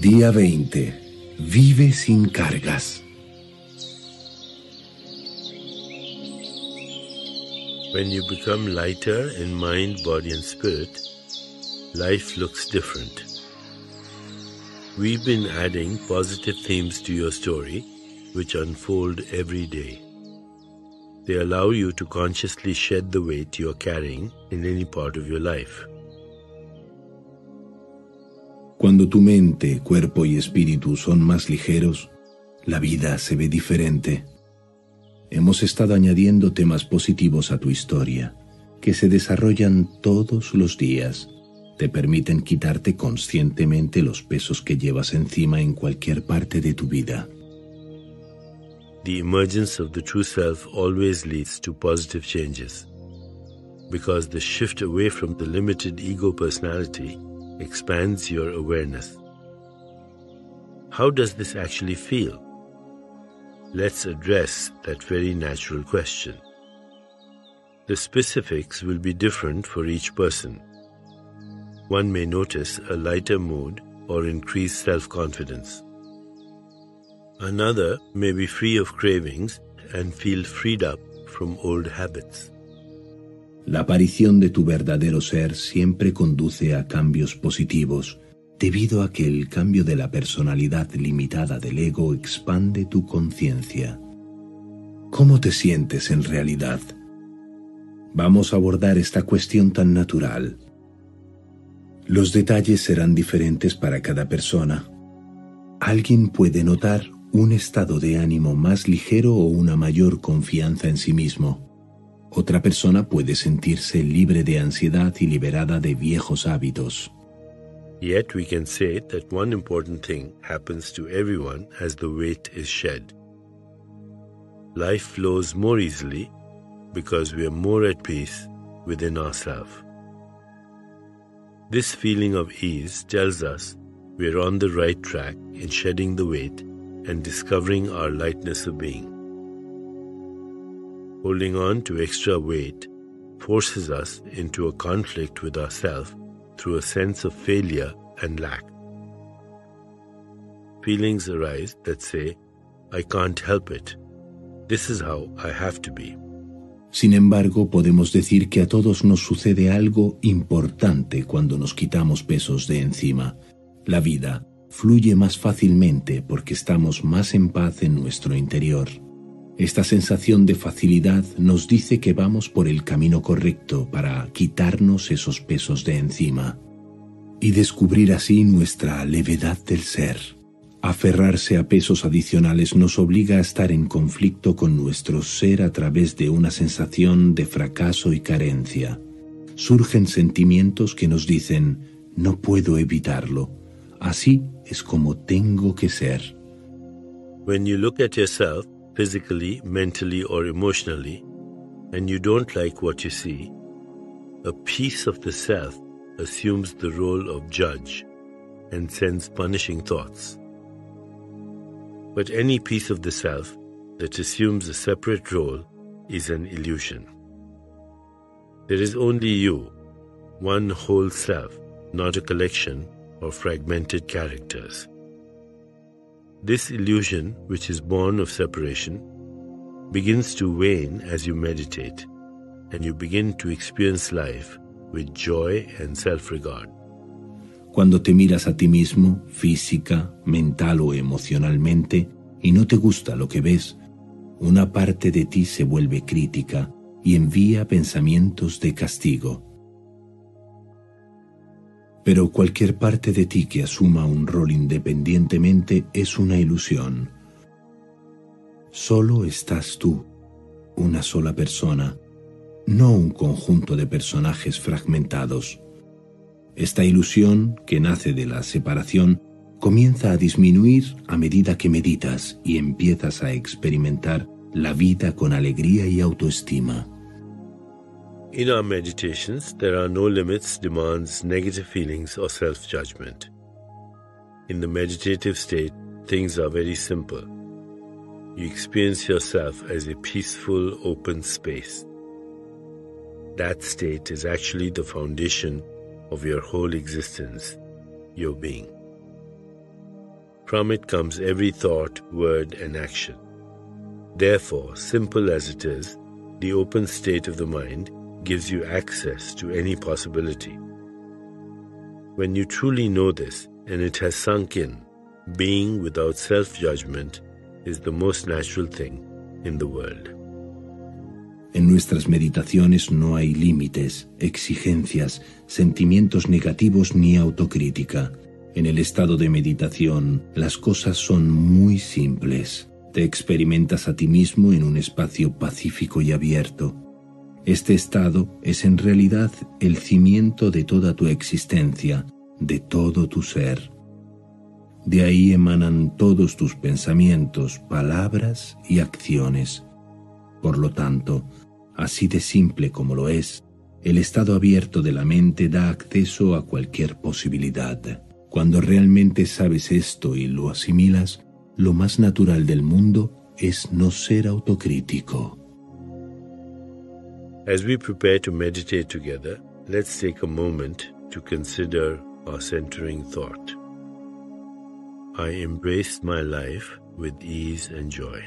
Día 20. Vive sin cargas. When you become lighter in mind, body, and spirit, life looks different. We've been adding positive themes to your story, which unfold every day. They allow you to consciously shed the weight you're carrying in any part of your life. Cuando tu mente, cuerpo y espíritu son más ligeros, la vida se ve diferente. Hemos estado añadiendo temas positivos a tu historia, que se desarrollan todos los días. Te permiten quitarte conscientemente los pesos que llevas encima en cualquier parte de tu vida. The emergence of the true self always leads to positive changes, because the shift away from the limited ego personality expands your awareness. How does this actually feel? Let's address that very natural question. The specifics will be different for each person. One may notice a lighter mood or increased self confidence. Another may be free of cravings and feel freed up from old habits. La aparición de tu verdadero ser siempre conduce a cambios positivos, debido a que el cambio de la personalidad limitada del ego expande tu conciencia. ¿Cómo te sientes en realidad? Vamos a abordar esta cuestión tan natural. Los detalles serán diferentes para cada persona. Alguien puede notar un estado de ánimo más ligero o una mayor confianza en sí mismo. Otra persona puede sentirse libre de ansiedad y liberada de viejos hábitos. Yet we can say that one important thing happens to everyone as the weight is shed. Life flows more easily because we are more at peace within ourselves. This feeling of ease tells us we are on the right track in shedding the weight and discovering our lightness of being. Holding on to extra weight forces us into a conflict with ourselves through a sense of failure and lack. Feelings arise that say, I can't help it. This is how I have to be. Sin embargo, podemos decir que a todos nos sucede algo importante cuando nos quitamos pesos de encima. La vida fluye más fácilmente porque estamos más en paz en nuestro interior. Esta sensación de facilidad nos dice que vamos por el camino correcto para quitarnos esos pesos de encima y descubrir así nuestra levedad del ser. Aferrarse a pesos adicionales nos obliga a estar en conflicto con nuestro ser a través de una sensación de fracaso y carencia. Surgen sentimientos que nos dicen, no puedo evitarlo, así es como tengo que ser. When you look at yourself, physically, mentally, or emotionally, and you don't like what you see, a piece of the self assumes the role of judge and sends punishing thoughts. But any piece of the self that assumes a separate role is an illusion. There is only you, one whole self, not a collection of fragmented characters. This illusion, which is born of separation, begins to wane as you meditate and you begin to experience life with joy and self regard. Cuando te miras a ti mismo, física, mental o emocionalmente, y no te gusta lo que ves, una parte de ti se vuelve crítica y envía pensamientos de castigo. Pero cualquier parte de ti que asuma un rol independientemente es una ilusión. Solo estás tú, una sola persona, no un conjunto de personajes fragmentados. Esta ilusión, que nace de la separación, comienza a disminuir a medida que meditas y empiezas a experimentar la vida con alegría y autoestima. In our meditations, there are no limits, demands, negative feelings, or self judgment. In the meditative state, things are very simple. You experience yourself as a peaceful, open space. That state is actually the foundation of your whole existence, your being. From it comes every thought, word, and action. Therefore, simple as it is, the open state of the mind gives you access to any possibility. When you truly know this and it has sunk in, being without self judgment is the most natural thing in the world. En nuestras meditaciones no hay límites, exigencias, sentimientos negativos ni autocrítica. En el estado de meditación, las cosas son muy simples. Te experimentas a ti mismo en un espacio pacífico y abierto. Este estado es en realidad el cimiento de toda tu existencia, de todo tu ser. De ahí emanan todos tus pensamientos, palabras y acciones. Por lo tanto, así de simple como lo es, el estado abierto de la mente da acceso a cualquier posibilidad. Cuando realmente sabes esto y lo asimilas, lo más natural del mundo es no ser autocrítico. As we prepare to meditate together, let's take a moment to consider our centering thought. I embraced my life with ease and joy.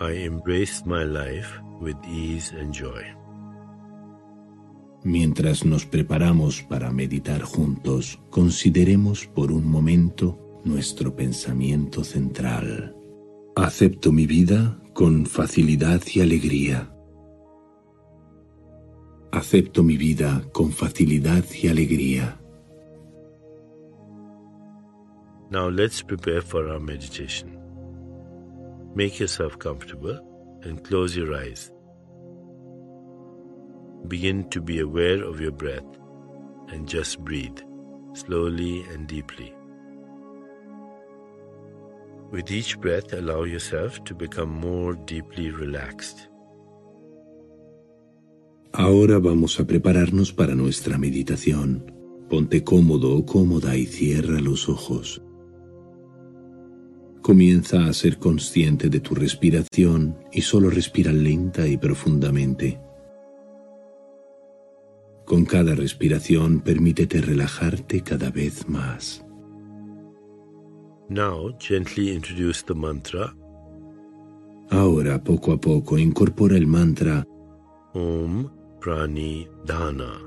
I embraced my life with ease and joy. Mientras nos preparamos para meditar juntos, consideremos por un momento nuestro pensamiento central. Acepto mi vida con facilidad y alegría. Acepto mi vida con facilidad y alegría. Now let's prepare for our meditation. Make yourself comfortable and close your eyes. Begin to be aware of your breath and just breathe slowly and deeply. With each breath, allow yourself to become more deeply relaxed. Ahora vamos a prepararnos para nuestra meditación. Ponte cómodo o cómoda y cierra los ojos. Comienza a ser consciente de tu respiración y solo respira lenta y profundamente. Con cada respiración permítete relajarte cada vez más. Now gently introduce the mantra Ahora, poco a poco, incorpora el mantra Om Prani Dana.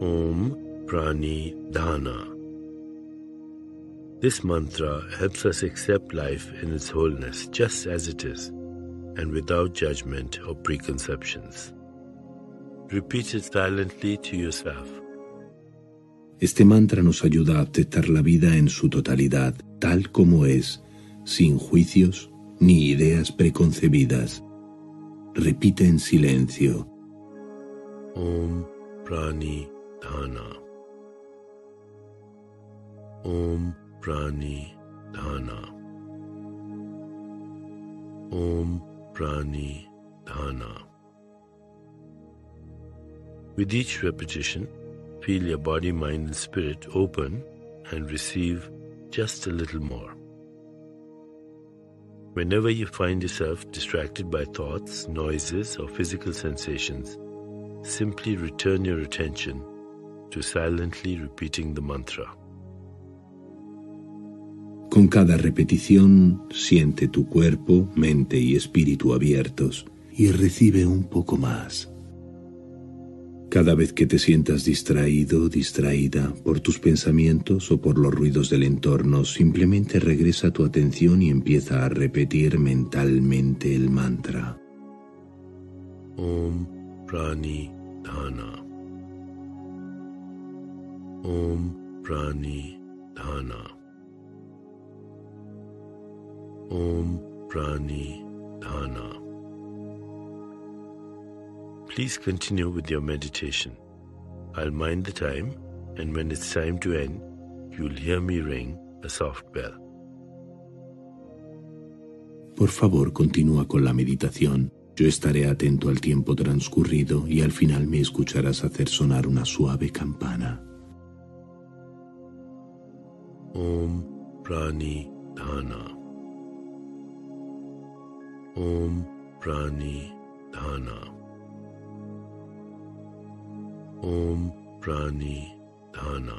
Om Prani Dana. This mantra helps us accept life in its wholeness just as it is and without judgment or preconceptions. Repeat it silently to yourself. Este mantra nos ayuda a aceptar la vida en su totalidad, tal como es, sin juicios ni ideas preconcebidas. Repite en silencio. Om Prani Dana. Om Prani Dana. Om Prani Dana. With each repetition, feel your body, mind, and spirit open and receive just a little more. Whenever you find yourself distracted by thoughts, noises, or physical sensations, simply return your attention to silently repeating the mantra. Con cada repetición, siente tu cuerpo, mente y espíritu abiertos y recibe un poco más. Cada vez que te sientas distraído, distraída por tus pensamientos o por los ruidos del entorno, simplemente regresa tu atención y empieza a repetir mentalmente el mantra. Om Prani Dana. Om Prani Dana. Om Prani Dana. Please continue with your meditation. I'll mind the time, and when it's time to end, you'll hear me ring a soft bell. Por favor, continúa con la meditación. Yo estaré atento al tiempo transcurrido y al final me escucharás hacer sonar una suave campana. Om Prani Dana. Om Prani Dana. ओम प्राणी धाना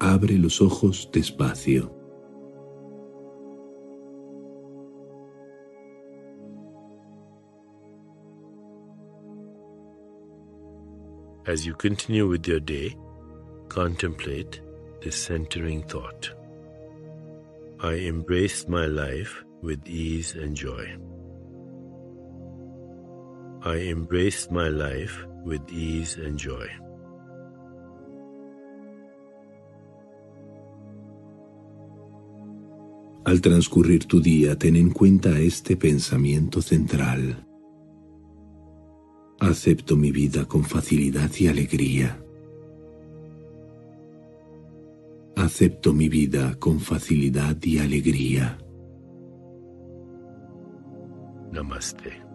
abre los ojos despacio. As you continue with your day, contemplate this centering thought. I embrace my life with ease and joy. I embrace my life with ease and joy. Al transcurrir tu día, ten en cuenta este pensamiento central. Acepto mi vida con facilidad y alegría. Acepto mi vida con facilidad y alegría. Namaste.